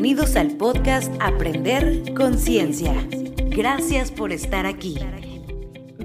Bienvenidos al podcast Aprender Conciencia. Gracias por estar aquí.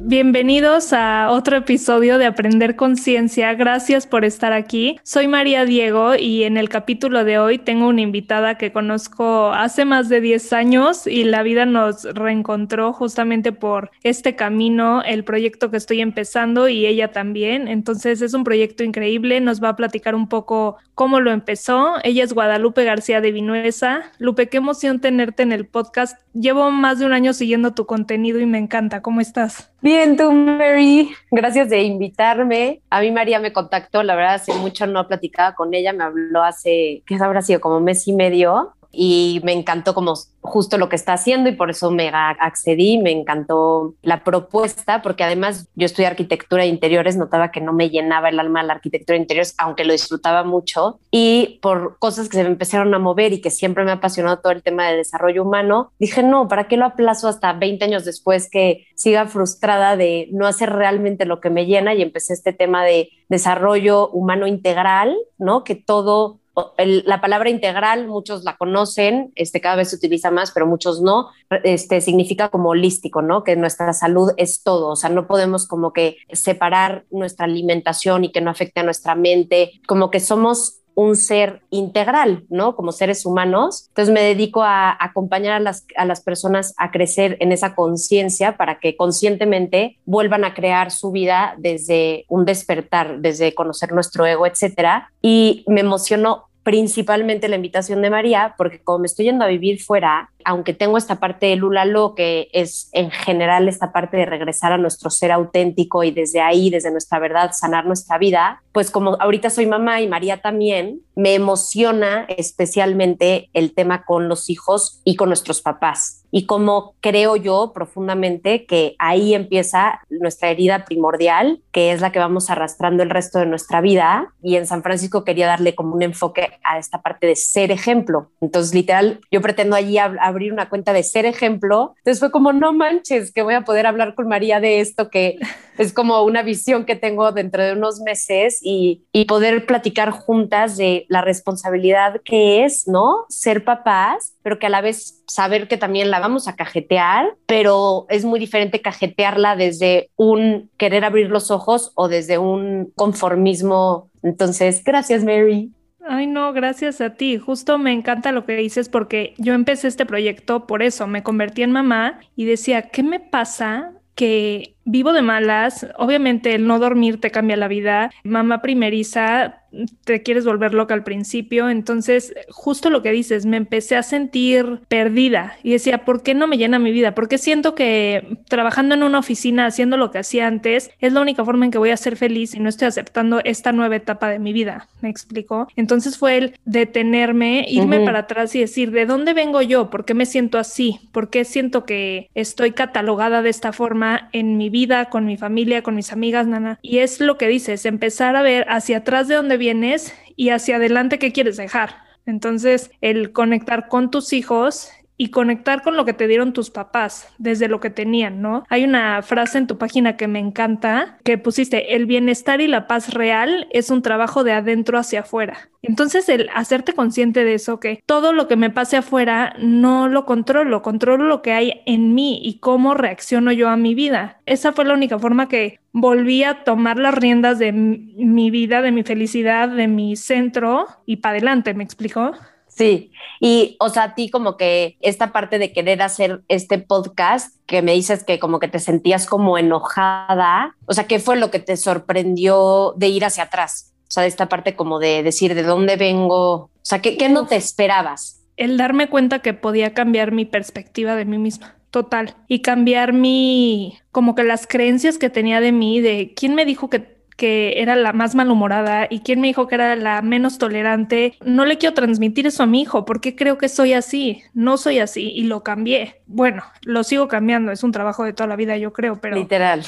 Bienvenidos a otro episodio de Aprender Conciencia. Gracias por estar aquí. Soy María Diego y en el capítulo de hoy tengo una invitada que conozco hace más de 10 años y la vida nos reencontró justamente por este camino, el proyecto que estoy empezando y ella también. Entonces es un proyecto increíble. Nos va a platicar un poco cómo lo empezó. Ella es Guadalupe García de Vinuesa. Lupe, qué emoción tenerte en el podcast. Llevo más de un año siguiendo tu contenido y me encanta. ¿Cómo estás? Bien, tú, Mary. Gracias de invitarme. A mí María me contactó, la verdad, hace mucho no platicaba con ella, me habló hace, ¿qué habrá sido? Como mes y medio y me encantó como justo lo que está haciendo y por eso me accedí, me encantó la propuesta, porque además yo estudié arquitectura de interiores, notaba que no me llenaba el alma la arquitectura de interiores, aunque lo disfrutaba mucho, y por cosas que se me empezaron a mover y que siempre me ha apasionado todo el tema de desarrollo humano, dije, no, ¿para qué lo aplazo hasta 20 años después que siga frustrada de no hacer realmente lo que me llena? Y empecé este tema de desarrollo humano integral, ¿no? Que todo la palabra integral, muchos la conocen, este, cada vez se utiliza más, pero muchos no, este, significa como holístico, ¿no? Que nuestra salud es todo, o sea, no podemos como que separar nuestra alimentación y que no afecte a nuestra mente, como que somos un ser integral, ¿no? Como seres humanos. Entonces me dedico a acompañar a las, a las personas a crecer en esa conciencia para que conscientemente vuelvan a crear su vida desde un despertar, desde conocer nuestro ego, etcétera. Y me emocionó principalmente la invitación de María, porque como me estoy yendo a vivir fuera, aunque tengo esta parte de Lulalo, que es en general esta parte de regresar a nuestro ser auténtico y desde ahí, desde nuestra verdad, sanar nuestra vida, pues como ahorita soy mamá y María también, me emociona especialmente el tema con los hijos y con nuestros papás. Y como creo yo profundamente que ahí empieza nuestra herida primordial, que es la que vamos arrastrando el resto de nuestra vida. Y en San Francisco quería darle como un enfoque a esta parte de ser ejemplo. Entonces, literal, yo pretendo allí abrir una cuenta de ser ejemplo. Entonces fue como, no manches, que voy a poder hablar con María de esto, que es como una visión que tengo dentro de unos meses y, poder platicar juntas de la responsabilidad que es, ¿no? Ser papás, pero que a la vez saber que también la vamos a cajetear, pero es muy diferente cajetearla desde un querer abrir los ojos o desde un conformismo. Entonces, gracias, Mary. Ay, no, gracias a ti. Justo me encanta lo que dices porque yo empecé este proyecto por eso, me convertí en mamá y decía, ¿qué me pasa que vivo de malas? Obviamente el no dormir te cambia la vida. Mamá primeriza, te quieres volver loca al principio. Entonces, justo lo que dices, me empecé a sentir perdida y decía, ¿por qué no me llena mi vida? Porque siento que trabajando en una oficina, haciendo lo que hacía antes, es la única forma en que voy a ser feliz y no estoy aceptando esta nueva etapa de mi vida. ¿Me explico? Entonces fue el detenerme, irme para atrás y decir, ¿de dónde vengo yo? ¿Por qué me siento así? ¿Por qué siento que estoy catalogada de esta forma en mi vida, con mi familia, con mis amigas, nana? Y es lo que dices, empezar a ver hacia atrás de dónde vienes y hacia adelante qué quieres dejar. Entonces, el conectar con tus hijos y conectar con lo que te dieron tus papás desde lo que tenían, ¿no? Hay una frase en tu página que me encanta que pusiste, el bienestar y la paz real es un trabajo de adentro hacia afuera. Entonces, el hacerte consciente de eso, que todo lo que me pase afuera no lo controlo, controlo lo que hay en mí y cómo reacciono yo a mi vida. Esa fue la única forma que volví a tomar las riendas de mi vida, de mi felicidad, de mi centro y para adelante, ¿me explicó? Sí, y o sea, a ti como que esta parte de querer hacer este podcast, que me dices que como que te sentías como enojada, o sea, ¿qué fue lo que te sorprendió de ir hacia atrás? O sea, de esta parte como de decir de dónde vengo, o sea, ¿qué, qué no te esperabas? El darme cuenta que podía cambiar mi perspectiva de mí misma total. Y cambiar mi, como que las creencias que tenía de mí, de quién me dijo que que era la más malhumorada y quién me dijo que era la menos tolerante. No le quiero transmitir eso a mi hijo porque creo que soy así. No soy así y lo cambié. Bueno, lo sigo cambiando. Es un trabajo de toda la vida, yo creo, pero. Literal.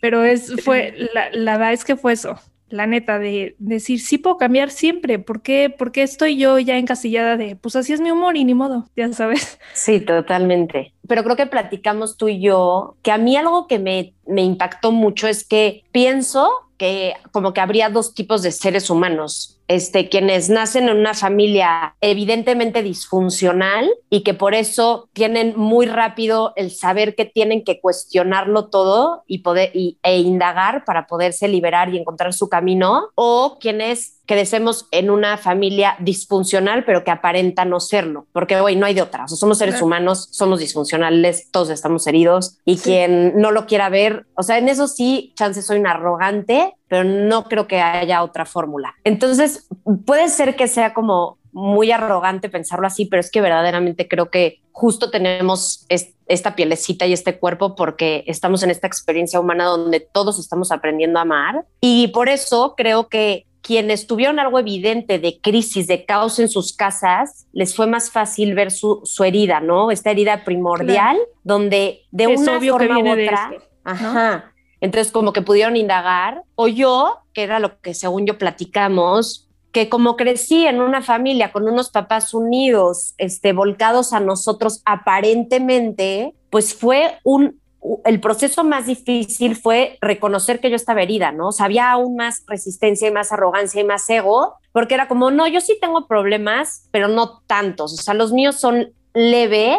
Pero es, fue, la, la verdad es que fue eso la neta, de decir, sí puedo cambiar siempre, ¿por qué, ¿por estoy yo ya encasillada de, pues así es mi humor y ni modo, ya sabes? Sí, totalmente. Pero creo que platicamos tú y yo, que a mí algo que me, me impactó mucho es que pienso que como que habría dos tipos de seres humanos este, quienes nacen en una familia evidentemente disfuncional y que por eso tienen muy rápido el saber que tienen que cuestionarlo todo y poder e indagar para poderse liberar y encontrar su camino, o quienes crecemos en una familia disfuncional, pero que aparenta no serlo, porque hoy no hay de otra. O somos seres humanos, somos disfuncionales, todos estamos heridos y quien no lo quiera ver, o sea, en eso sí, chance soy un arrogante, pero no creo que haya otra fórmula. Entonces, puede ser que sea como muy arrogante pensarlo así, pero es que verdaderamente creo que justo tenemos esta pielecita y este cuerpo porque estamos en esta experiencia humana donde todos estamos aprendiendo a amar. Y por eso creo que quienes tuvieron algo evidente de crisis, de caos en sus casas, les fue más fácil ver su, herida, ¿no? Esta herida primordial, donde de una forma u otra, ajá, entonces como que pudieron indagar, o yo, que era lo que según yo platicamos, que como crecí en una familia con unos papás unidos, este, volcados a nosotros aparentemente, pues fue un, el proceso más difícil fue reconocer que yo estaba herida, ¿no? O sea, había aún más resistencia y más arrogancia y más ego, porque era como, no, yo sí tengo problemas, pero no tantos, o sea, los míos son leve,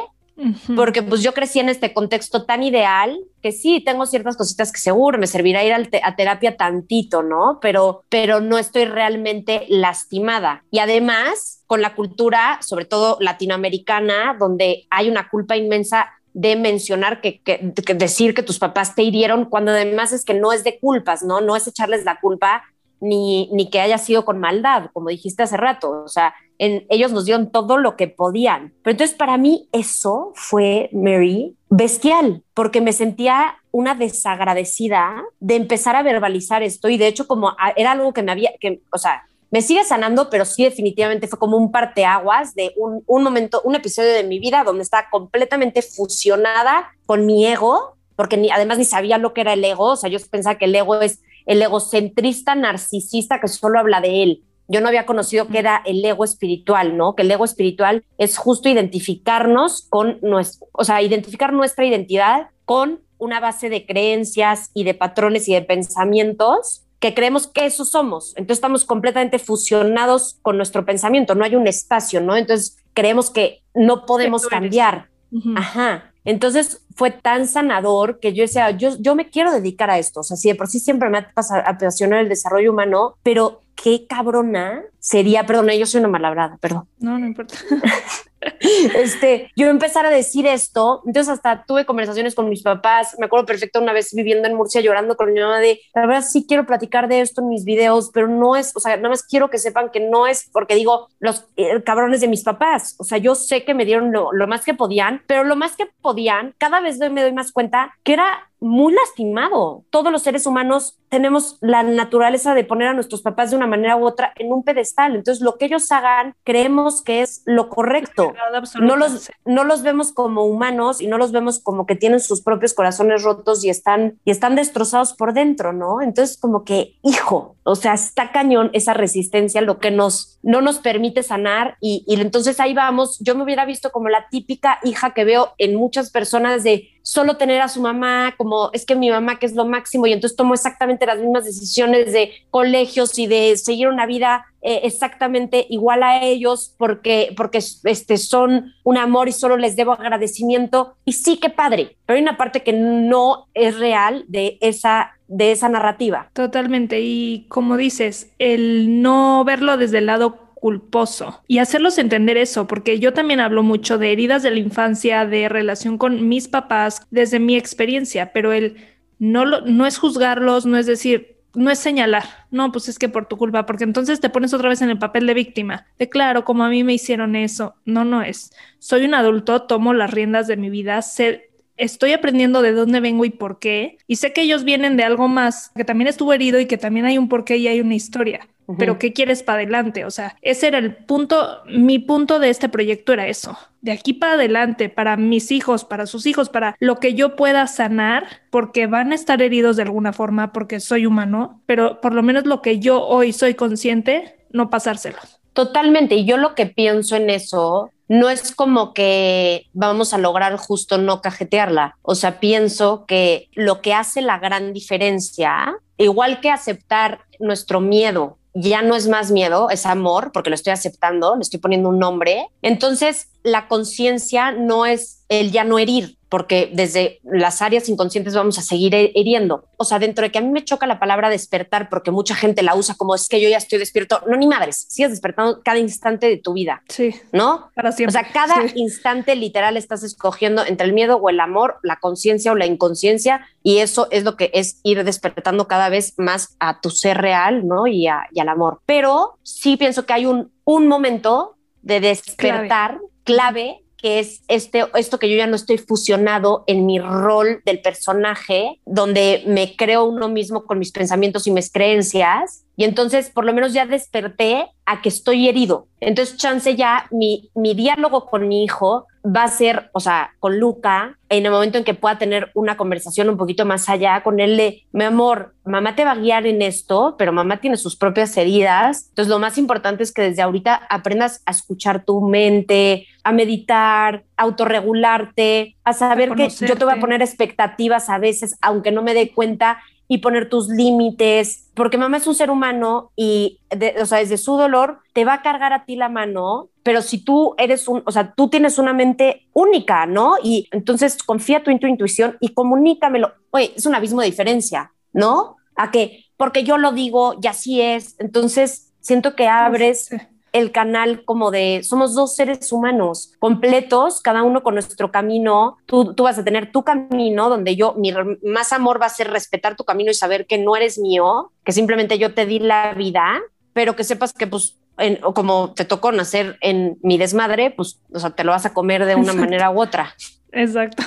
porque pues yo crecí en este contexto tan ideal que sí, tengo ciertas cositas que seguro me servirá ir a terapia tantito, ¿no? Pero, pero no estoy realmente lastimada. Y además, con la cultura, sobre todo latinoamericana, donde hay una culpa inmensa de mencionar que, que, decir que tus papás te hirieron, cuando además es que no es de culpas, ¿no? No es echarles la culpa ni, ni que haya sido con maldad, como dijiste hace rato. O sea, en, ellos nos dieron todo lo que podían. Pero entonces para mí eso fue, Mary, bestial, porque me sentía una desagradecida de empezar a verbalizar esto y de hecho como era algo que me había, que, o sea, me sigue sanando, pero sí definitivamente fue como un parteaguas de un, un momento, un episodio de mi vida donde estaba completamente fusionada con mi ego, porque ni, además ni sabía lo que era el ego, o sea, yo pensaba que el ego es el egocentrista narcisista que solo habla de él. Yo no había conocido que era el ego espiritual, ¿no? Que el ego espiritual es justo identificarnos con nuestro, o sea, identificar nuestra identidad con una base de creencias y de patrones y de pensamientos que creemos que eso somos. Entonces estamos completamente fusionados con nuestro pensamiento, no hay un espacio, ¿no? Entonces creemos que no podemos cambiar. Ajá. Entonces fue tan sanador que yo decía, yo, yo me quiero dedicar a esto. O sea, sí, de por sí siempre me ha apasionado el desarrollo humano, pero qué cabrona sería, perdón, yo soy una malabrada, perdón. No, no importa. este, yo empezar a decir esto, entonces hasta tuve conversaciones con mis papás, me acuerdo perfecto una vez viviendo en Murcia llorando con mi mamá de, la verdad sí quiero platicar de esto en mis videos, pero no es, o sea, nada más quiero que sepan que no es porque digo los eh, cabrones de mis papás, o sea, yo sé que me dieron lo, lo más que podían, pero lo más que podían, cada vez me doy más cuenta que era muy lastimado. Todos los seres humanos tenemos la naturaleza de poner a nuestros papás de una manera u otra en un pedestal. Entonces, lo que ellos hagan, creemos que es lo correcto. No los, no los vemos como humanos y no los vemos como que tienen sus propios corazones rotos y están, y están destrozados por dentro, ¿no? Entonces, como que, hijo, o sea, está cañón esa resistencia, lo que nos, no nos permite sanar. Y, y entonces ahí vamos. Yo me hubiera visto como la típica hija que veo en muchas personas de solo tener a su mamá como es que mi mamá que es lo máximo y entonces tomo exactamente las mismas decisiones de colegios y de seguir una vida eh, exactamente igual a ellos porque, porque este, son un amor y solo les debo agradecimiento. Y sí, qué padre, pero hay una parte que no es real de esa de esa narrativa. Totalmente. Y como dices, el no verlo desde el lado culposo y hacerlos entender eso, porque yo también hablo mucho de heridas de la infancia, de relación con mis papás, desde mi experiencia, pero el no, lo, no es juzgarlos, no es decir, no es señalar, no, pues es que por tu culpa, porque entonces te pones otra vez en el papel de víctima, de claro, como a mí me hicieron eso, no, no es, soy un adulto, tomo las riendas de mi vida, sé, estoy aprendiendo de dónde vengo y por qué, y sé que ellos vienen de algo más, que también estuvo herido y que también hay un porqué y hay una historia pero ¿qué quieres para adelante? O sea, ese era el punto, mi punto de este proyecto era eso, de aquí para adelante, para mis hijos, para sus hijos, para lo que yo pueda sanar, porque van a estar heridos de alguna forma, porque soy humano, pero por lo menos lo que yo hoy soy consciente, no pasárselos. Totalmente. Y yo lo que pienso en eso no es como que vamos a lograr justo no cajetearla. O sea, pienso que lo que hace la gran diferencia, igual que aceptar nuestro miedo, ya no es más miedo, es amor, porque lo estoy aceptando, le estoy poniendo un nombre. Entonces, la conciencia no es el ya no herir, porque desde las áreas inconscientes vamos a seguir hiriendo. O sea, dentro de que a mí me choca la palabra despertar, porque mucha gente la usa como es que yo ya estoy despierto. No, ni madres, sigues despertando cada instante de tu vida. Sí. ¿No? Para siempre. O sea, cada instante literal estás escogiendo entre el miedo o el amor, la conciencia o la inconsciencia, y eso es lo que es ir despertando cada vez más a tu ser real, ¿no? Y, y al amor. Pero sí pienso que hay un, un momento de despertar clave que es este, esto que yo ya no estoy fusionado en mi rol del personaje, donde me creo uno mismo con mis pensamientos y mis creencias. Y entonces, por lo menos ya desperté a que estoy herido. Entonces, chance ya mi, mi diálogo con mi hijo va a ser, o sea, con Luca, en el momento en que pueda tener una conversación un poquito más allá con él de, mi amor, mamá te va a guiar en esto, pero mamá tiene sus propias heridas. Entonces, lo más importante es que desde ahorita aprendas a escuchar tu mente, a meditar, a autorregularte, a saber que yo te voy a poner expectativas a veces, aunque no me dé cuenta y poner tus límites, porque mamá es un ser humano y, o sea, desde su dolor te va a cargar a ti la mano, pero si tú eres un, o sea, tú tienes una mente única, ¿no? Y entonces confía tú en tu intuición y comunícamelo. Oye, es un abismo de diferencia, ¿no? A que, porque yo lo digo y así es, entonces siento que abres el canal como de somos dos seres humanos completos, cada uno con nuestro camino. Tú, tú vas a tener tu camino donde yo, mi más amor va a ser respetar tu camino y saber que no eres mío, que simplemente yo te di la vida, pero que sepas que pues en, o como te tocó nacer en mi desmadre, pues, o sea, te lo vas a comer de una manera u otra. Exacto,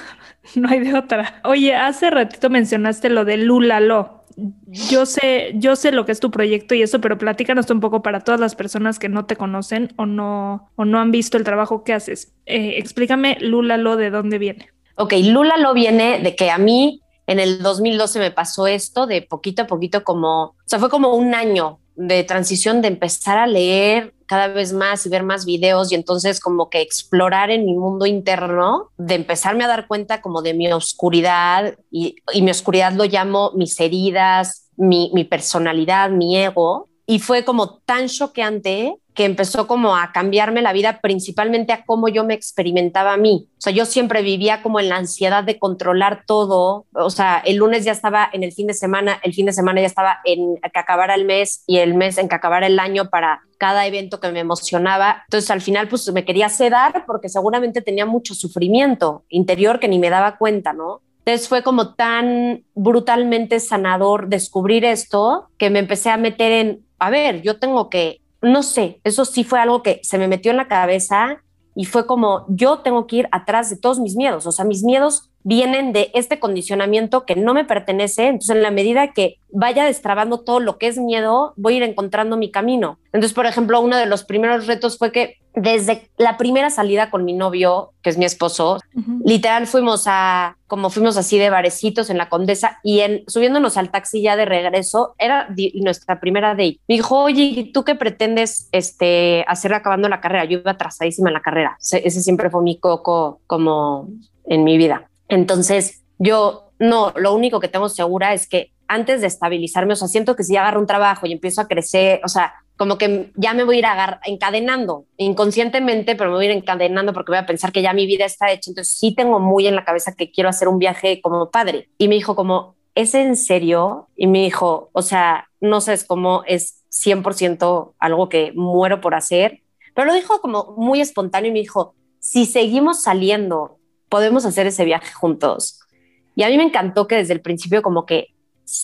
no hay de otra. Oye, hace ratito mencionaste lo de Lulalo yo sé, yo sé lo que es tu proyecto y eso, pero platícanos un poco para todas las personas que no te conocen o no, o no han visto el trabajo que haces. Eh, explícame, Lúlalo, ¿de dónde viene? Ok, Lúlalo viene de que a mí en el 2012 me pasó esto de poquito a poquito como, o sea, fue como un año de transición de empezar a leer cada vez más y ver más videos y entonces como que explorar en mi mundo interno, de empezarme a dar cuenta como de mi oscuridad y, mi oscuridad lo llamo mis heridas, mi, mi personalidad, mi ego. Y fue como tan choqueante que empezó como a cambiarme la vida, principalmente a cómo yo me experimentaba a mí. O sea, yo siempre vivía como en la ansiedad de controlar todo. O sea, el lunes ya estaba en el fin de semana, el fin de semana ya estaba en que acabara el mes y el mes en que acabara el año para cada evento que me emocionaba. Entonces, al final, pues me quería sedar porque seguramente tenía mucho sufrimiento interior que ni me daba cuenta, ¿no? Entonces fue como tan brutalmente sanador descubrir esto que me empecé a meter en, a ver, yo tengo que no sé, eso sí fue algo que se me metió en la cabeza y fue como yo tengo que ir atrás de todos mis miedos, o sea, mis miedos vienen de este condicionamiento que no me pertenece, entonces en la medida que vaya destrabando todo lo que es miedo, voy a ir encontrando mi camino. Entonces, por ejemplo, uno de los primeros retos fue que desde la primera salida con mi novio, que es mi esposo, literal fuimos a, como fuimos así de barecitos en la Condesa y en subiéndonos al taxi ya de regreso, era nuestra primera date. Me dijo, oye, ¿tú qué pretendes este, hacer acabando la carrera? Yo iba atrasadísima en la carrera. Ese siempre fue mi coco como en mi vida. Entonces, yo no, lo único que tengo segura es que antes de estabilizarme, o sea, siento que si agarro un trabajo y empiezo a crecer, o sea, como que ya me voy a ir encadenando inconscientemente, pero me voy a ir encadenando porque voy a pensar que ya mi vida está hecha. Entonces sí tengo muy en la cabeza que quiero hacer un viaje como padre. Y me dijo como, ¿es en serio? Y me dijo, o sea, no sé cómo es 100% algo que muero por hacer, pero lo dijo como muy espontáneo y me dijo, si seguimos saliendo, podemos hacer ese viaje juntos. Y a mí me encantó que desde el principio como que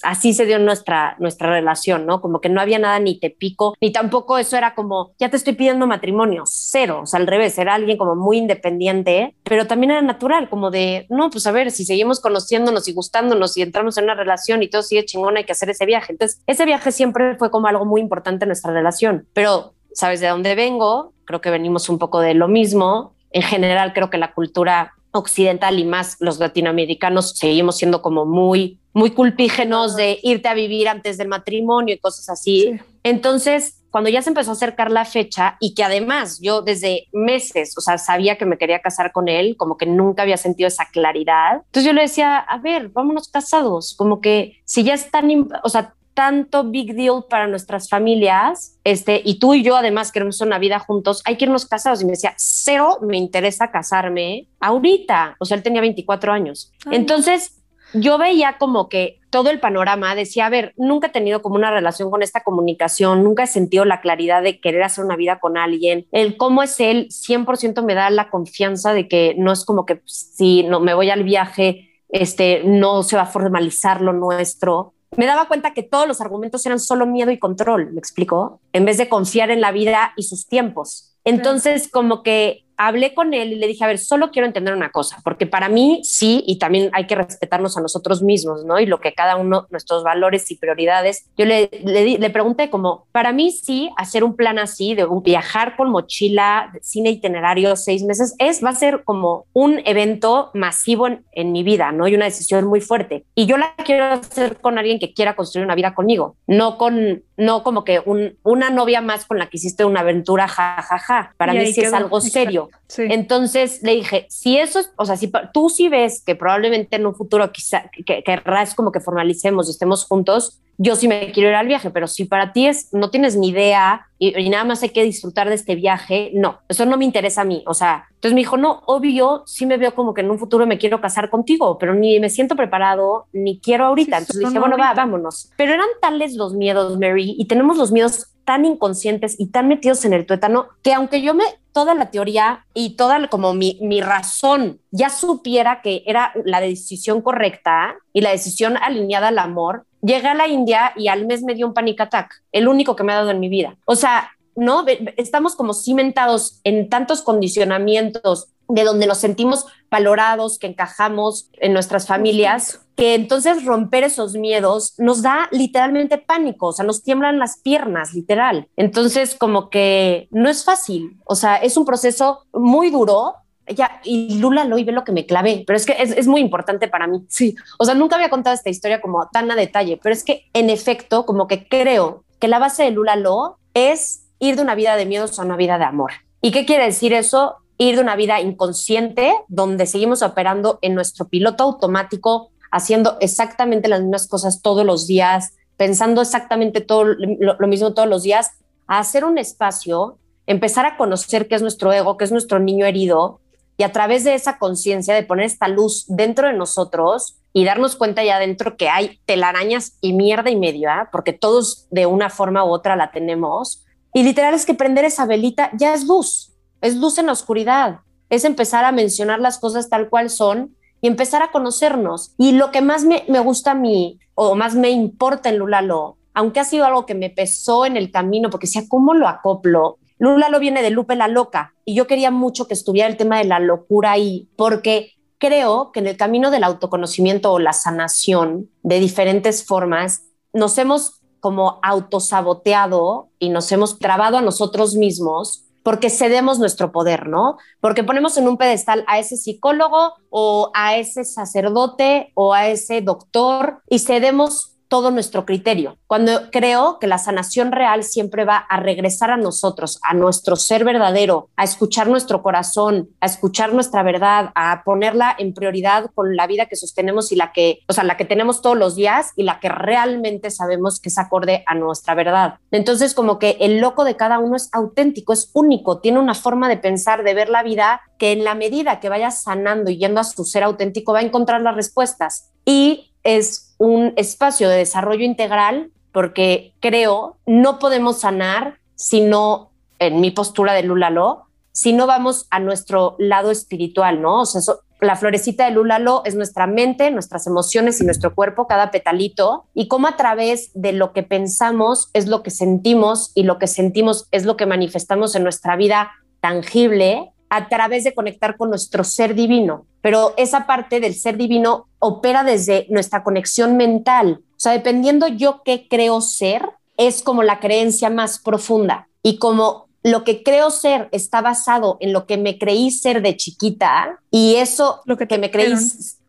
así se dio nuestra, nuestra relación, ¿no? Como que no había nada ni te pico, ni tampoco eso era como, ya te estoy pidiendo matrimonio, cero, o sea, al revés, era alguien como muy independiente, pero también era natural, como de, no, pues a ver, si seguimos conociéndonos y gustándonos y entramos en una relación y todo sigue chingón, hay que hacer ese viaje. Entonces, ese viaje siempre fue como algo muy importante en nuestra relación, pero sabes de dónde vengo, creo que venimos un poco de lo mismo. En general, creo que la cultura occidental y más los latinoamericanos seguimos siendo como muy, muy culpígenos de irte a vivir antes del matrimonio y cosas así. Entonces, cuando ya se empezó a acercar la fecha y que además yo desde meses, o sea, sabía que me quería casar con él, como que nunca había sentido esa claridad. Entonces yo le decía, a ver, vámonos casados, como que si ya es tan, o sea, tanto big deal para nuestras familias, este, y tú y yo además queremos una vida juntos, hay que irnos casados. Y me decía, cero me interesa casarme ahorita. O sea, él tenía 24 años. Entonces, yo veía como que todo el panorama decía, a ver, nunca he tenido como una relación con esta comunicación, nunca he sentido la claridad de querer hacer una vida con alguien. El cómo es él 100% me da la confianza de que no es como que si no me voy al viaje, este no se va a formalizar lo nuestro. Me daba cuenta que todos los argumentos eran solo miedo y control, ¿me explico? En vez de confiar en la vida y sus tiempos. Entonces, como que hablé con él y le dije, a ver, solo quiero entender una cosa, porque para mí sí, y también hay que respetarnos a nosotros mismos, ¿no? Y lo que cada uno, nuestros valores y prioridades. Yo le, le, pregunté como, para mí sí, hacer un plan así, de viajar con mochila, cine itinerario, seis meses, es, va a ser como un evento masivo en, en mi vida, ¿no? Y una decisión muy fuerte. Y yo la quiero hacer con alguien que quiera construir una vida conmigo, no con, no como que un, una novia más con la que hiciste una aventura, jajaja. Ja, ja. Para mí sí es algo serio. Entonces le dije, si eso es, o sea, si tú sí ves que probablemente en un futuro quizá que, querrás como que formalicemos y estemos juntos, yo sí me quiero ir al viaje, pero si para ti es, no tienes ni idea y, nada más hay que disfrutar de este viaje, no, eso no me interesa a mí. O sea, entonces me dijo, no, obvio, sí me veo como que en un futuro me quiero casar contigo, pero ni me siento preparado, ni quiero ahorita. entonces dije, bueno, va, vámonos. Pero eran tales los miedos, Mary, y tenemos los miedos tan inconscientes y tan metidos en el tuétano que aunque yo me toda la teoría y toda como mi, mi razón ya supiera que era la decisión correcta y la decisión alineada al amor, llegué a la India y al mes me dio un panic attack, el único que me ha dado en mi vida. O sea, ¿no? Estamos como cimentados en tantos condicionamientos de donde nos sentimos valorados, que encajamos en nuestras familias, que entonces romper esos miedos nos da literalmente pánico, o sea, nos tiemblan las piernas, literal. Entonces, como que no es fácil, o sea, es un proceso muy duro. Ya, y Lula lo y ve lo que me clavé, pero es que es, es muy importante para mí. Sí, o sea, nunca había contado esta historia como tan a detalle, pero es que en efecto, como que creo que la base de Lula Lo es ir de una vida de miedos a una vida de amor. ¿Y qué quiere decir eso? Ir de una vida inconsciente, donde seguimos operando en nuestro piloto automático, haciendo exactamente las mismas cosas todos los días, pensando exactamente todo lo, mismo todos los días, a hacer un espacio, empezar a conocer qué es nuestro ego, qué es nuestro niño herido, y a través de esa conciencia de poner esta luz dentro de nosotros y darnos cuenta ya adentro que hay telarañas y mierda y media, porque todos de una forma u otra la tenemos, y literal es que prender esa velita ya es luz, es luz en la oscuridad, es empezar a mencionar las cosas tal cual son y empezar a conocernos. Y lo que más me, gusta a mí o más me importa en Lulalo, aunque ha sido algo que me pesó en el camino, porque decía, ¿cómo lo acoplo? Lulalo viene de Lupe la loca y yo quería mucho que estuviera el tema de la locura ahí, porque creo que en el camino del autoconocimiento o la sanación de diferentes formas, nos hemos como autosaboteado y nos hemos trabado a nosotros mismos porque cedemos nuestro poder, ¿no? Porque ponemos en un pedestal a ese psicólogo o a ese sacerdote o a ese doctor y cedemos todo nuestro criterio. Cuando creo que la sanación real siempre va a regresar a nosotros, a nuestro ser verdadero, a escuchar nuestro corazón, a escuchar nuestra verdad, a ponerla en prioridad con la vida que sostenemos y la que, o sea, la que tenemos todos los días y la que realmente sabemos que es acorde a nuestra verdad. Entonces, como que el loco de cada uno es auténtico, es único, tiene una forma de pensar, de ver la vida que en la medida que vaya sanando y yendo a su ser auténtico va a encontrar las respuestas. Y es un espacio de desarrollo integral porque creo no podemos sanar si no, en mi postura de Lulalo, si no vamos a nuestro lado espiritual, ¿no? O sea, la florecita de Lulalo es nuestra mente, nuestras emociones y nuestro cuerpo, cada petalito, y cómo a través de lo que pensamos es lo que sentimos y lo que sentimos es lo que manifestamos en nuestra vida tangible a través de conectar con nuestro ser divino. Pero esa parte del ser divino opera desde nuestra conexión mental. O sea, dependiendo yo qué creo ser, es como la creencia más profunda. Y como lo que creo ser está basado en lo que me creí ser de chiquita y eso lo que, me creí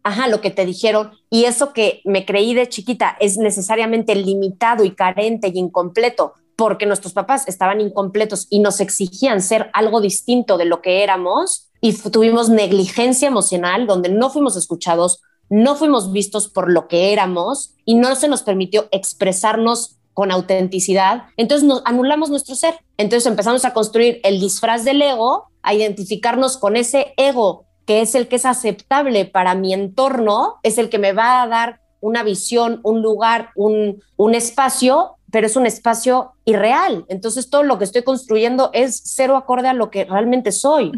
ajá, lo que te dijeron, y eso que me creí de chiquita es necesariamente limitado y carente y incompleto porque nuestros papás estaban incompletos y nos exigían ser algo distinto de lo que éramos y tuvimos negligencia emocional donde no fuimos escuchados, no fuimos vistos por lo que éramos y no se nos permitió expresarnos con autenticidad, entonces nos anulamos nuestro ser. Entonces empezamos a construir el disfraz del ego, a identificarnos con ese ego que es el que es aceptable para mi entorno, es el que me va a dar una visión, un lugar, un, un espacio, pero es un espacio irreal. Entonces todo lo que estoy construyendo es cero acorde a lo que realmente soy.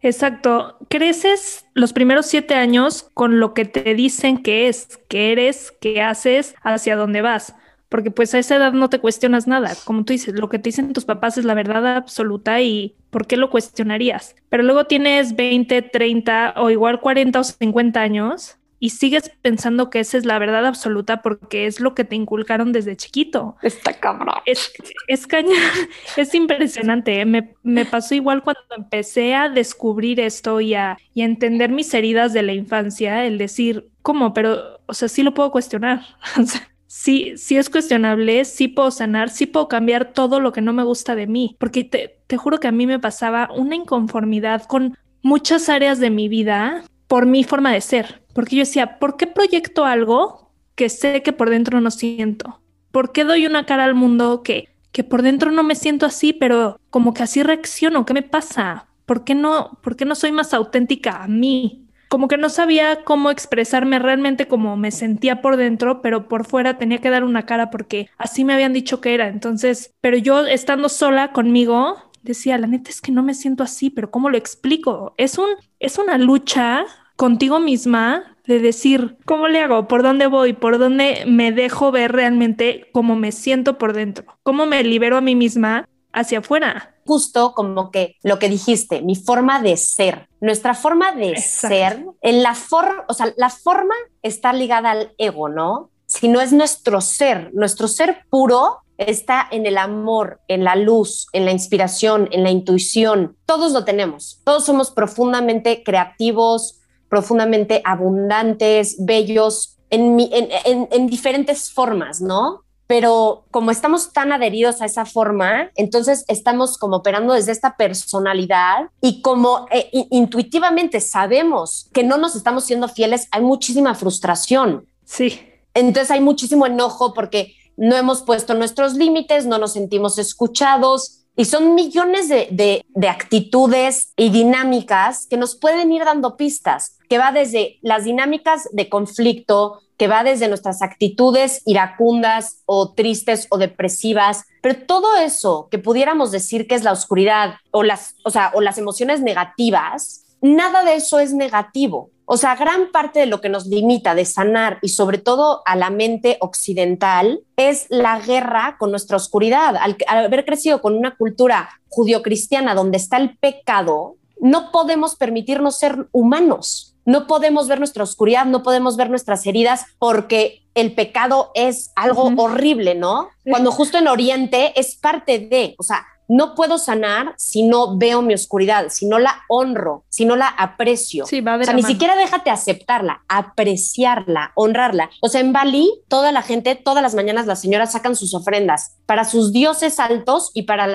Exacto. Creces los primeros siete años con lo que te dicen que es, que eres, que haces, hacia dónde vas. Porque pues a esa edad no te cuestionas nada. Como tú dices, lo que te dicen tus papás es la verdad absoluta y ¿por qué lo cuestionarías? Pero luego tienes 20, 30 o igual 40 o 50 años y sigues pensando que esa es la verdad absoluta porque es lo que te inculcaron desde chiquito. Está cabrón. Es, es cañón, es impresionante. Me, me, pasó igual cuando empecé a descubrir esto y a, y a entender mis heridas de la infancia, el decir, ¿cómo? Pero, o sea, sí lo puedo cuestionar. sí, sí es cuestionable, sí puedo sanar, sí puedo cambiar todo lo que no me gusta de mí, porque te, te juro que a mí me pasaba una inconformidad con muchas áreas de mi vida por mi forma de ser, porque yo decía, ¿por qué proyecto algo que sé que por dentro no siento? ¿Por qué doy una cara al mundo que, que por dentro no me siento así, pero como que así reacciono? ¿Qué me pasa? ¿Por qué no, por qué no soy más auténtica a mí? Como que no sabía cómo expresarme realmente como me sentía por dentro, pero por fuera tenía que dar una cara porque así me habían dicho que era. Entonces, pero yo estando sola conmigo, decía, la neta es que no me siento así, pero ¿cómo lo explico? Es un es una lucha contigo misma de decir, ¿cómo le hago? ¿Por dónde voy? ¿Por dónde me dejo ver realmente cómo me siento por dentro? ¿Cómo me libero a mí misma hacia afuera? Justo como que lo que dijiste, mi forma de ser, nuestra forma de ser, en la forma, o sea, la forma está ligada al ego, ¿no? Si no es nuestro ser, nuestro ser puro está en el amor, en la luz, en la inspiración, en la intuición. Todos lo tenemos. Todos somos profundamente creativos, profundamente abundantes, bellos, en, en, diferentes formas, ¿no? Pero como estamos tan adheridos a esa forma, entonces estamos como operando desde esta personalidad y como eh, intuitivamente sabemos que no nos estamos siendo fieles, hay muchísima frustración. Sí. Entonces hay muchísimo enojo porque no hemos puesto nuestros límites, no nos sentimos escuchados, y son millones de, actitudes y dinámicas que nos pueden ir dando pistas, que va desde las dinámicas de conflicto, que va desde nuestras actitudes iracundas o tristes o depresivas, pero todo eso que pudiéramos decir que es la oscuridad o las, o sea, o las emociones negativas, nada de eso es negativo. O sea, gran parte de lo que nos limita de sanar y sobre todo a la mente occidental es la guerra con nuestra oscuridad. Al, haber crecido con una cultura judio-cristiana donde está el pecado, no podemos permitirnos ser humanos. No podemos ver nuestra oscuridad, no podemos ver nuestras heridas porque el pecado es algo horrible, ¿no? Cuando justo en Oriente es parte de, o sea, no puedo sanar si no veo mi oscuridad, si no la honro, si no la aprecio. Sí, va o sea, ni siquiera déjate aceptarla, apreciarla, honrarla. O sea, en Bali, toda la gente, todas las mañanas las señoras sacan sus ofrendas para sus dioses altos y para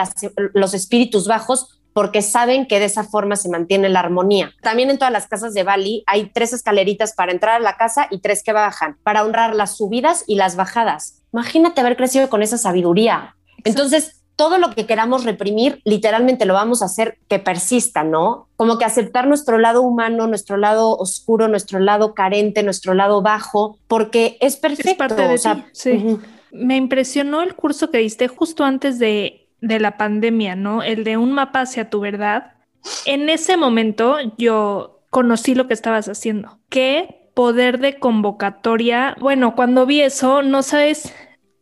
los espíritus bajos porque saben que de esa forma se mantiene la armonía. También en todas las casas de Bali hay tres escaleritas para entrar a la casa y tres que bajan, para honrar las subidas y las bajadas. Imagínate haber crecido con esa sabiduría. Entonces, todo lo que queramos reprimir, literalmente lo vamos a hacer que persista, ¿no? Como que aceptar nuestro lado humano, nuestro lado oscuro, nuestro lado carente, nuestro lado bajo, porque es perfecto. Es parte de sí. Me impresionó el curso que diste justo antes de, de la pandemia, ¿no? El de un mapa hacia tu verdad. En ese momento yo conocí lo que estabas haciendo. Qué poder de convocatoria. Bueno, cuando vi eso, no sabes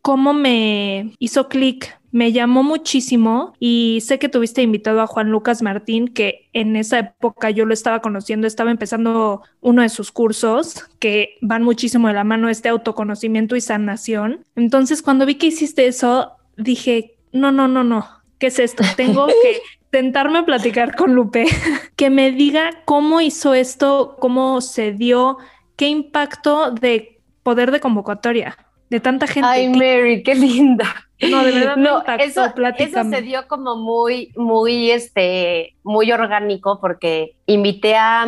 cómo me hizo clic me llamó muchísimo y sé que tuviste invitado a Juan Lucas Martín, que en esa época yo lo estaba conociendo, estaba empezando uno de sus cursos que van muchísimo de la mano este autoconocimiento y sanación. Entonces, cuando vi que hiciste eso, dije, no, no, no, no, ¿qué es esto? Tengo que tentarme a platicar con Lupe, que me diga cómo hizo esto, cómo se dio, qué impacto de poder de convocatoria de tanta gente. Ay, Mary, qué linda. No, de verdad no, eso, eso se dio como muy, muy, este, muy orgánico porque invité a,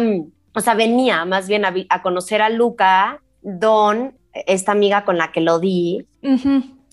o sea, venía más bien a, conocer a Luca, Don, esta amiga con la que lo di,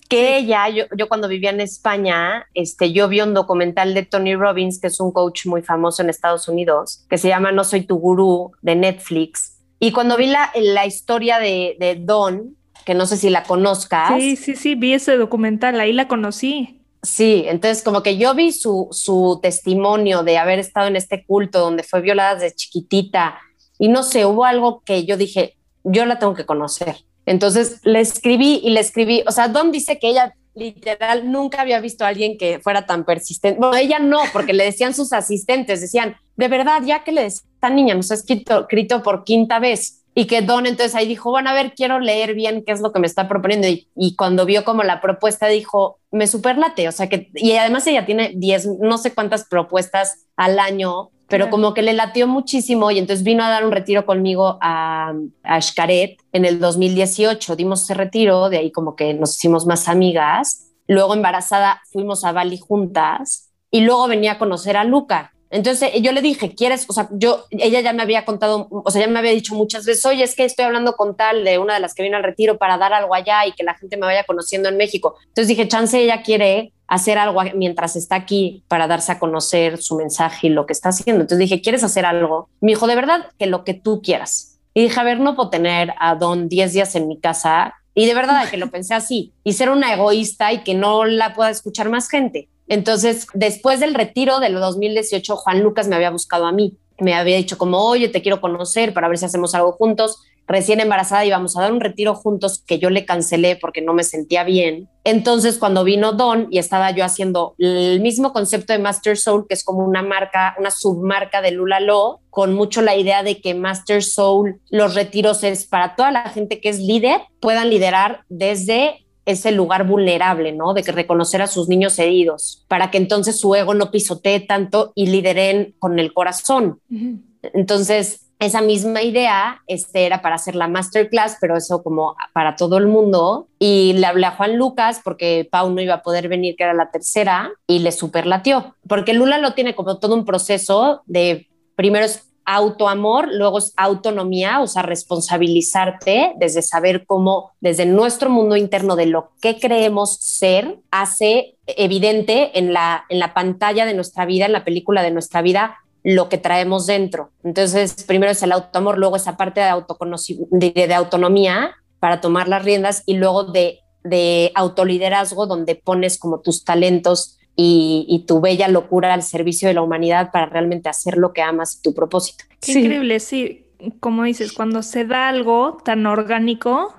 que ella, yo, yo, cuando vivía en España, este, yo vi un documental de Tony Robbins, que es un coach muy famoso en Estados Unidos, que se llama No Soy Tu Gurú, de Netflix. Y cuando vi la, la historia de, de Don, que no sé si la conozcas. Sí, sí, sí, vi ese documental, ahí la conocí. Sí, entonces como que yo vi su, su testimonio de haber estado en este culto donde fue violada desde chiquitita y no sé, hubo algo que yo dije, yo la tengo que conocer. Entonces le escribí y le escribí, o sea, Don dice que ella literal nunca había visto a alguien que fuera tan persistente. Bueno, ella no, porque le decían sus asistentes, decían, de verdad, ya que le esta niña nos ha escrito, escrito por quinta vez y que Don entonces ahí dijo, bueno, a ver, quiero leer bien qué es lo que me está proponiendo. Y, cuando vio como la propuesta dijo, me superlate, o sea que, y además ella tiene 10, no sé cuántas propuestas al año, pero como que le latió muchísimo y entonces vino a dar un retiro conmigo a, a Xcaret en el 2018, dimos ese retiro, de ahí como que nos hicimos más amigas. Luego embarazada fuimos a Bali juntas y luego venía a conocer a Luca entonces yo le dije, ¿quieres? O sea, yo, ella ya me había contado, o sea, ya me había dicho muchas veces, oye, es que estoy hablando con tal de una de las que vino al retiro para dar algo allá y que la gente me vaya conociendo en México. Entonces dije, chance, ella quiere hacer algo mientras está aquí para darse a conocer su mensaje y lo que está haciendo. Entonces dije, ¿quieres hacer algo? Me dijo, de verdad, que lo que tú quieras. Y dije, a ver, no puedo tener a Don 10 días en mi casa. Y de verdad que lo pensé así y ser una egoísta y que no la pueda escuchar más gente. Entonces, después del retiro del 2018, Juan Lucas me había buscado a mí. Me había dicho como, oye, te quiero conocer para ver si hacemos algo juntos. Recién embarazada íbamos a dar un retiro juntos que yo le cancelé porque no me sentía bien. Entonces, cuando vino Don y estaba yo haciendo el mismo concepto de Master Soul, que es como una marca, una submarca de Lula Lo, con mucho la idea de que Master Soul, los retiros es para toda la gente que es líder, puedan liderar desde ese lugar vulnerable, ¿no? De que reconocer a sus niños heridos, para que entonces su ego no pisotee tanto y lideren con el corazón. Entonces, esa misma idea este, era para hacer la masterclass, pero eso como para todo el mundo. Y le hablé a Juan Lucas porque Pau no iba a poder venir, que era la tercera, y le superlatió. Porque Lula lo tiene como todo un proceso de primero es autoamor, luego es autonomía, o sea, responsabilizarte desde saber cómo, desde nuestro mundo interno de lo que creemos ser, hace evidente en la, en la pantalla de nuestra vida, en la película de nuestra vida, lo que traemos dentro. Entonces, primero es el autoamor, luego esa parte de, de, autonomía para tomar las riendas y luego de, de autoliderazgo, donde pones como tus talentos y, tu bella locura al servicio de la humanidad para realmente hacer lo que amas, tu propósito. Qué increíble, sí. Como dices, cuando se da algo tan orgánico.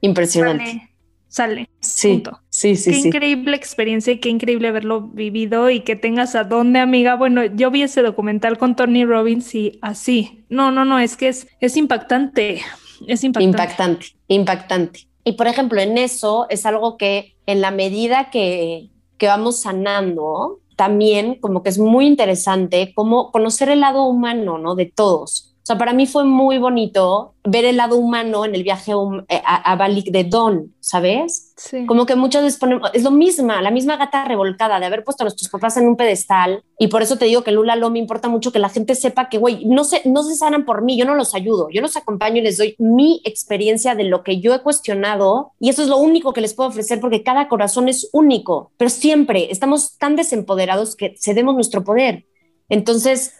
Impresionante. Sale. Sí, sí, sí. Qué increíble experiencia y qué increíble haberlo vivido y que tengas a dónde, amiga. Bueno, yo vi ese documental con Tony Robbins y así. No, no, no, es que es, es impactante. Es impactante. Impactante, impactante. Y por ejemplo, en eso es algo que en la medida que, que vamos sanando, también como que es muy interesante como conocer el lado humano, ¿no? De todos. O sea, para mí fue muy bonito ver el lado humano en el viaje eh, a, a Bali de Don, ¿sabes? Sí. Como que muchas veces ponemos, es lo misma, la misma gata revolcada de haber puesto a nuestros papás en un pedestal. Y por eso te digo que Lula lo me importa mucho que la gente sepa que, güey, no se, no se sanan por mí, yo no los ayudo, yo los acompaño y les doy mi experiencia de lo que yo he cuestionado. Y eso es lo único que les puedo ofrecer porque cada corazón es único, pero siempre estamos tan desempoderados que cedemos nuestro poder. Entonces,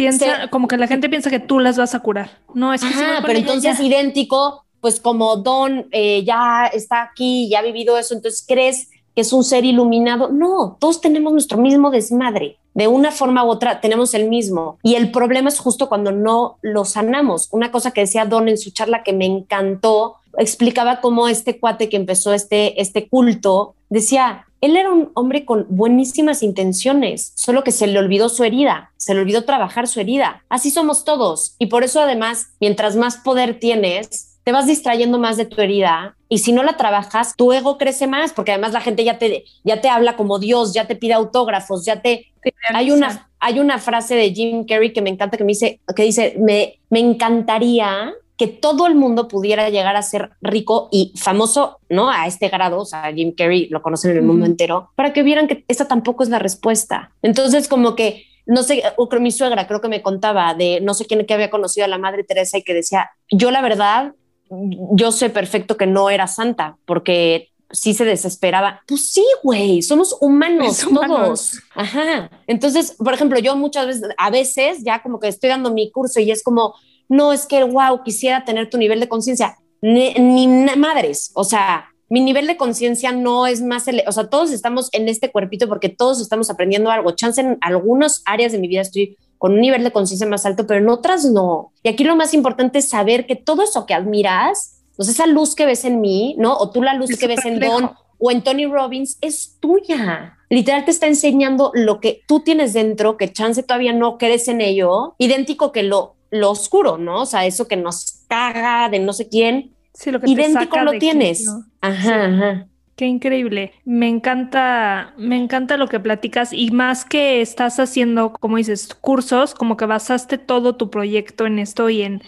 piensa, como que la gente piensa que tú las vas a curar. No, es que pero entonces es idéntico, pues como Don eh, ya está aquí, ya ha vivido eso, entonces crees que es un ser iluminado. No, todos tenemos nuestro mismo desmadre. De una forma u otra tenemos el mismo. Y el problema es justo cuando no lo sanamos. Una cosa que decía Don en su charla que me encantó, explicaba cómo este cuate que empezó este, este culto decía, él era un hombre con buenísimas intenciones, solo que se le olvidó su herida, se le olvidó trabajar su herida. Así somos todos. Y por eso además, mientras más poder tienes, te vas distrayendo más de tu herida y si no la trabajas, tu ego crece más, porque además la gente ya te, ya te habla como Dios, ya te pide autógrafos, ya te... hay una, hay una frase de Jim Carrey que me encanta que me dice, que dice, me, me encantaría que todo el mundo pudiera llegar a ser rico y famoso, ¿no? A este grado, o sea, Jim Carrey lo conocen en el mundo entero, para que vieran que esa tampoco es la respuesta. Entonces, como que no sé, mi suegra creo que me contaba de no sé quién que había conocido a la madre Teresa y que decía, yo la verdad, yo sé perfecto que no era santa, porque sí se desesperaba. Pues sí, güey, somos humanos todos. Ajá. Entonces, por ejemplo, yo muchas veces, a veces ya como que estoy dando mi curso y es como, no, es que, wow, quisiera tener tu nivel de conciencia. Ni, ni, madres, o sea, mi nivel de conciencia no es más, o sea, todos estamos en este cuerpito porque todos estamos aprendiendo algo. Chance en algunas áreas de mi vida estoy con un nivel de conciencia más alto, pero en otras no. Y aquí lo más importante es saber que todo eso que admiras, pues esa luz que ves en mí, ¿no? O tú la luz que ves en Don o en Tony Robbins es tuya. Literal te está enseñando lo que tú tienes dentro, que chance todavía no crees en ello, idéntico que lo, lo oscuro, ¿no? O sea, eso que nos caga de no sé quién. Sí, lo que idéntico lo tienes. Ajá, ajá. Qué increíble. Me encanta, me encanta lo que platicas y más que estás haciendo, como dices, cursos, como que basaste todo tu proyecto en esto y en,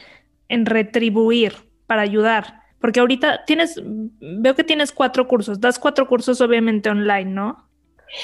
en retribuir para ayudar. Porque ahorita tienes, veo que tienes cuatro cursos, das cuatro cursos obviamente online, ¿no?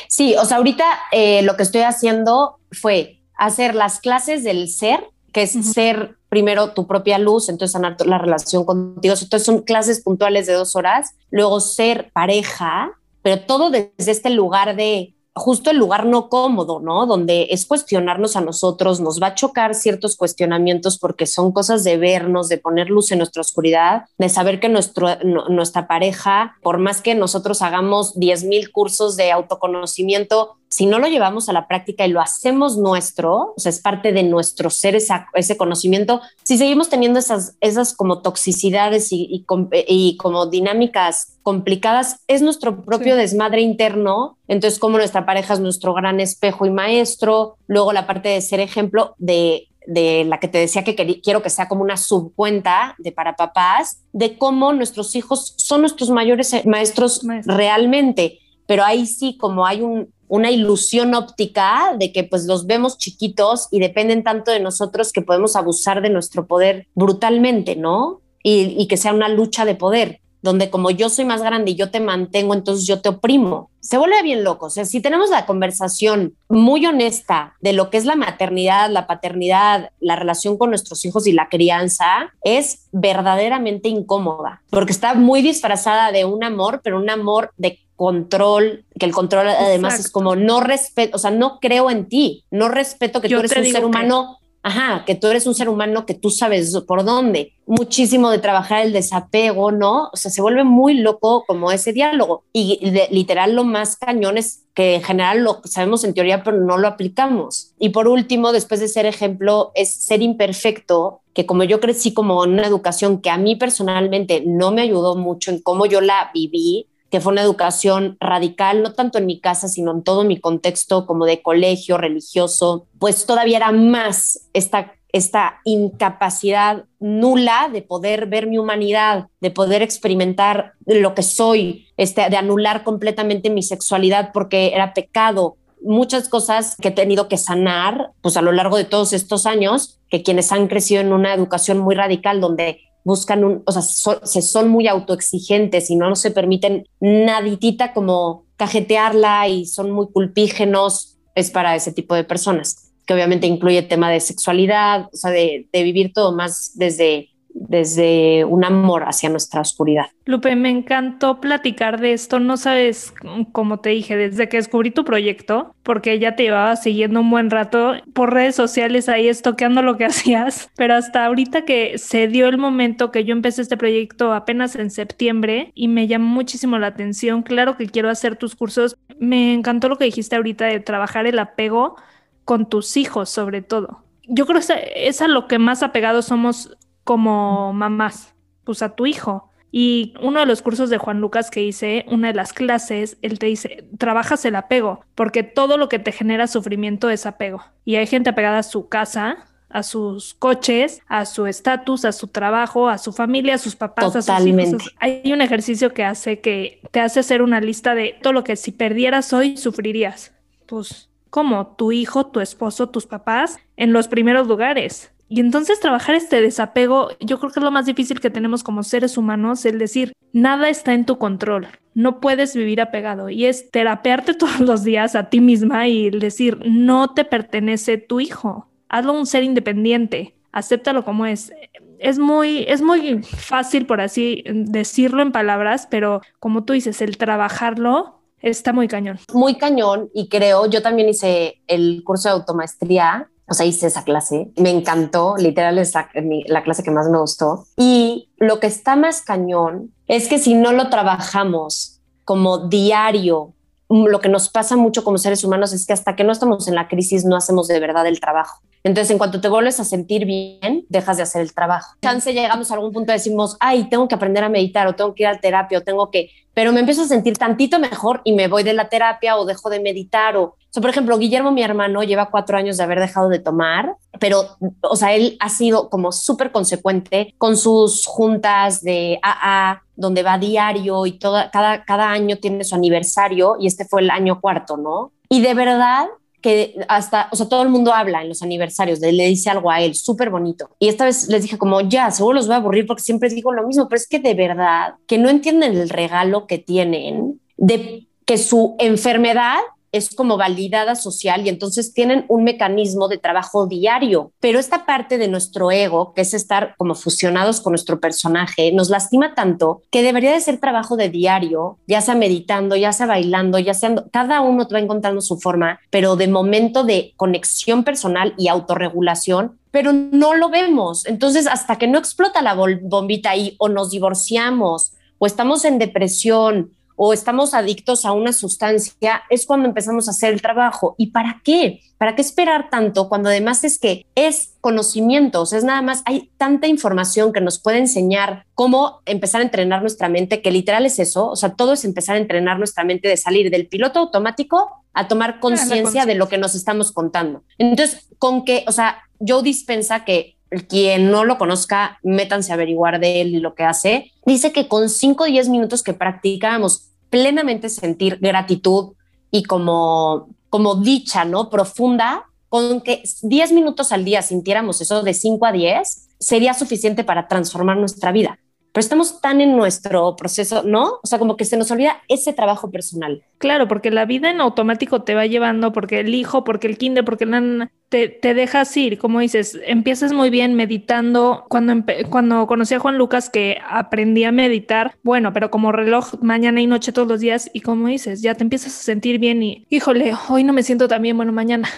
Sí, o sea, ahorita eh, lo que estoy haciendo fue hacer las clases del ser, que es ser primero tu propia luz, entonces sanar la relación contigo. Entonces son clases puntuales de dos horas, luego ser pareja, pero todo desde este lugar de justo el lugar no cómodo, ¿no? Donde es cuestionarnos a nosotros, nos va a chocar ciertos cuestionamientos porque son cosas de vernos, de poner luz en nuestra oscuridad, de saber que nuestro, nuestra pareja, por más que nosotros hagamos 10.000 cursos de autoconocimiento, si no lo llevamos a la práctica y lo hacemos nuestro, o sea, es parte de nuestro ser ese conocimiento, si seguimos teniendo esas, esas como toxicidades y, y, como dinámicas complicadas, es nuestro propio desmadre interno. Entonces, como nuestra pareja es nuestro gran espejo y maestro, luego la parte de ser ejemplo de de la que te decía que quiero que sea como una subcuenta de para papás, de cómo nuestros hijos son nuestros mayores maestros. realmente, pero ahí sí como hay un, una ilusión óptica de que pues los vemos chiquitos y dependen tanto de nosotros que podemos abusar de nuestro poder brutalmente, ¿no? Y, que sea una lucha de poder, donde como yo soy más grande y yo te mantengo, entonces yo te oprimo. Se vuelve bien loco. O sea, si tenemos la conversación muy honesta de lo que es la maternidad, la paternidad, la relación con nuestros hijos y la crianza, es verdaderamente incómoda, porque está muy disfrazada de un amor, pero un amor de control, que el control además es como no respeto, o sea, no creo en ti, no respeto que tú eres un ser humano, ajá, que tú eres un ser humano que tú sabes por dónde. Muchísimo de trabajar el desapego, ¿no? O sea, se vuelve muy loco como ese diálogo. Y literal lo más cañón es que en general lo sabemos en teoría, pero no lo aplicamos. Y por último, después de ser ejemplo, es ser imperfecto, que como yo crecí como en una educación que a mí personalmente no me ayudó mucho en cómo yo la viví, que fue una educación radical, no tanto en mi casa, sino en todo mi contexto como de colegio religioso, pues todavía era más esta, esta incapacidad nula de poder ver mi humanidad, de poder experimentar lo que soy, este, de anular completamente mi sexualidad porque era pecado. Muchas cosas que he tenido que sanar, pues a lo largo de todos estos años, que quienes han crecido en una educación muy radical donde buscan un, o sea, se son muy autoexigentes y no, no se permiten naditita como cajetearla y son muy culpígenos, es para ese tipo de personas, que obviamente incluye tema de sexualidad, o sea, de, de vivir todo más desde desde un amor hacia nuestra oscuridad. Lupe, me encantó platicar de esto. No sabes, como te dije, desde que descubrí tu proyecto, porque ya te llevaba siguiendo un buen rato por redes sociales ahí estoqueando lo que hacías, pero hasta ahorita que se dio el momento que yo empecé este proyecto apenas en septiembre y me llamó muchísimo la atención. Claro que quiero hacer tus cursos. Me encantó lo que dijiste ahorita de trabajar el apego con tus hijos, sobre todo. Yo creo que es a lo que más apegados somos como mamás, pues a tu hijo. Y uno de los cursos de Juan Lucas que hice, una de las clases, él te dice, trabajas el apego, porque todo lo que te genera sufrimiento es apego. Y hay gente apegada a su casa, a sus coches, a su estatus, a su trabajo, a su familia, a sus papás, a sus hijos. Hay un ejercicio que hace que te hace hacer una lista de todo lo que si perdieras hoy sufrirías. Pues, como tu hijo, tu esposo, tus papás en los primeros lugares Y entonces trabajar este desapego, yo creo que es lo más difícil que tenemos como seres humanos, el decir, nada está en tu control, no puedes vivir apegado. Y es terapearte todos los días a ti misma y decir, no te pertenece tu hijo, hazlo un ser independiente, acéptalo como es. Es muy, es muy fácil, por así decirlo en palabras, pero como tú dices, el trabajarlo está muy cañón. Muy cañón y creo, yo también hice el curso de automaestría o sea, hice esa clase, me encantó, literal es la, la, clase que más me gustó. Y lo que está más cañón es que si no lo trabajamos como diario, lo que nos pasa mucho como seres humanos es que hasta que no estamos en la crisis no hacemos de verdad el trabajo. Entonces, en cuanto te vuelves a sentir bien, dejas de hacer el trabajo. Chance llegamos a algún punto decimos, ay, tengo que aprender a meditar o tengo que ir a terapia o tengo que, pero me empiezo a sentir tantito mejor y me voy de la terapia o dejo de meditar o, o por ejemplo, Guillermo, mi hermano, lleva cuatro años de haber dejado de tomar, pero, o sea, él ha sido como súper consecuente con sus juntas de AA, donde va diario y toda, cada, cada año tiene su aniversario y este fue el año cuarto, ¿no? Y de verdad que hasta, o sea, todo el mundo habla en los aniversarios, de, le dice algo a él, súper bonito. Y esta vez les dije como, ya, seguro los voy a aburrir porque siempre digo lo mismo, pero es que de verdad, que no entienden el regalo que tienen de que su enfermedad es como validada social y entonces tienen un mecanismo de trabajo diario. Pero esta parte de nuestro ego, que es estar como fusionados con nuestro personaje, nos lastima tanto que debería de ser trabajo de diario, ya sea meditando, ya sea bailando, ya sea... Cada uno va encontrando su forma, pero de momento de conexión personal y autorregulación pero no lo vemos. Entonces, hasta que no explota la bombita ahí o nos divorciamos o estamos en depresión o estamos adictos a una sustancia, es cuando empezamos a hacer el trabajo. ¿Y para qué? ¿Para qué esperar tanto cuando además es que es conocimientos, es nada más, hay tanta información que nos puede enseñar cómo empezar a entrenar nuestra mente, que literal es eso, o sea, todo es empezar a entrenar nuestra mente de salir del piloto automático a tomar ah, conciencia de lo que nos estamos contando. Entonces, con que, o sea, Joe dispensa que quien no lo conozca, métanse a averiguar de él y lo que hace. Dice que con 5 o 10 minutos que practicábamos plenamente sentir gratitud y como, como dicha, ¿no? Profunda, con que 10 minutos al día sintiéramos eso de 5 a 10, sería suficiente para transformar nuestra vida pero estamos tan en nuestro proceso, ¿no? O sea, como que se nos olvida ese trabajo personal. Claro, porque la vida en automático te va llevando, porque el hijo, porque el kinder, porque la, te, te dejas ir, como dices, empiezas muy bien meditando. Cuando, cuando conocí a Juan Lucas que aprendí a meditar, bueno, pero como reloj mañana y noche todos los días, y como dices, ya te empiezas a sentir bien y, híjole, hoy no me siento tan bien, bueno, mañana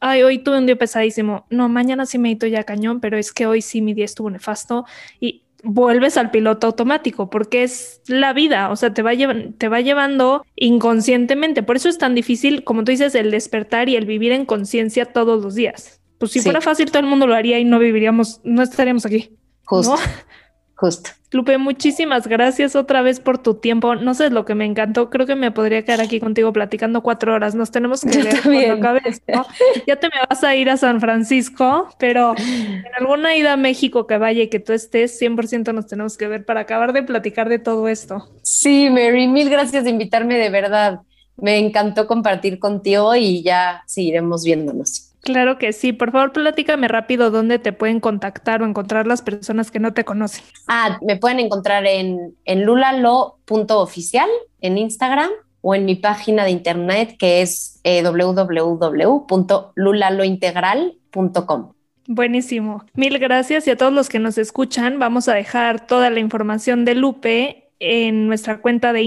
ay, hoy tuve un día pesadísimo. No, mañana sí medito ya cañón, pero es que hoy sí mi día estuvo nefasto. Y vuelves al piloto automático porque es la vida, o sea, te va, te va llevando inconscientemente. Por eso es tan difícil, como tú dices, el despertar y el vivir en conciencia todos los días. Pues si fuera fácil, todo el mundo lo haría y no viviríamos, no estaríamos aquí. Justo. Justo. Lupe, muchísimas gracias otra vez por tu tiempo. No sé lo que me encantó. Creo que me podría quedar aquí contigo platicando cuatro horas. Nos tenemos que ver cuando acabe esto. Ya te me vas a ir a San Francisco, pero en alguna ida a México que vaya y que tú estés, 100% nos tenemos que ver para acabar de platicar de todo esto. Sí, Mary, mil gracias de invitarme de verdad. Me encantó compartir contigo y ya seguiremos viéndonos. Claro que sí. Por favor, platícame rápido dónde te pueden contactar o encontrar las personas que no te conocen. Ah, me pueden encontrar en, en lulalo.oficial en Instagram o en mi página de internet que es eh, www.lulalointegral.com. Buenísimo. Mil gracias y a todos los que nos escuchan, vamos a dejar toda la información de Lupe en nuestra cuenta de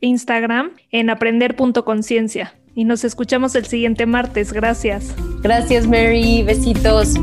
Instagram en aprender.conciencia y nos escuchamos el siguiente martes. Gracias. Gracias, Mary. Besitos.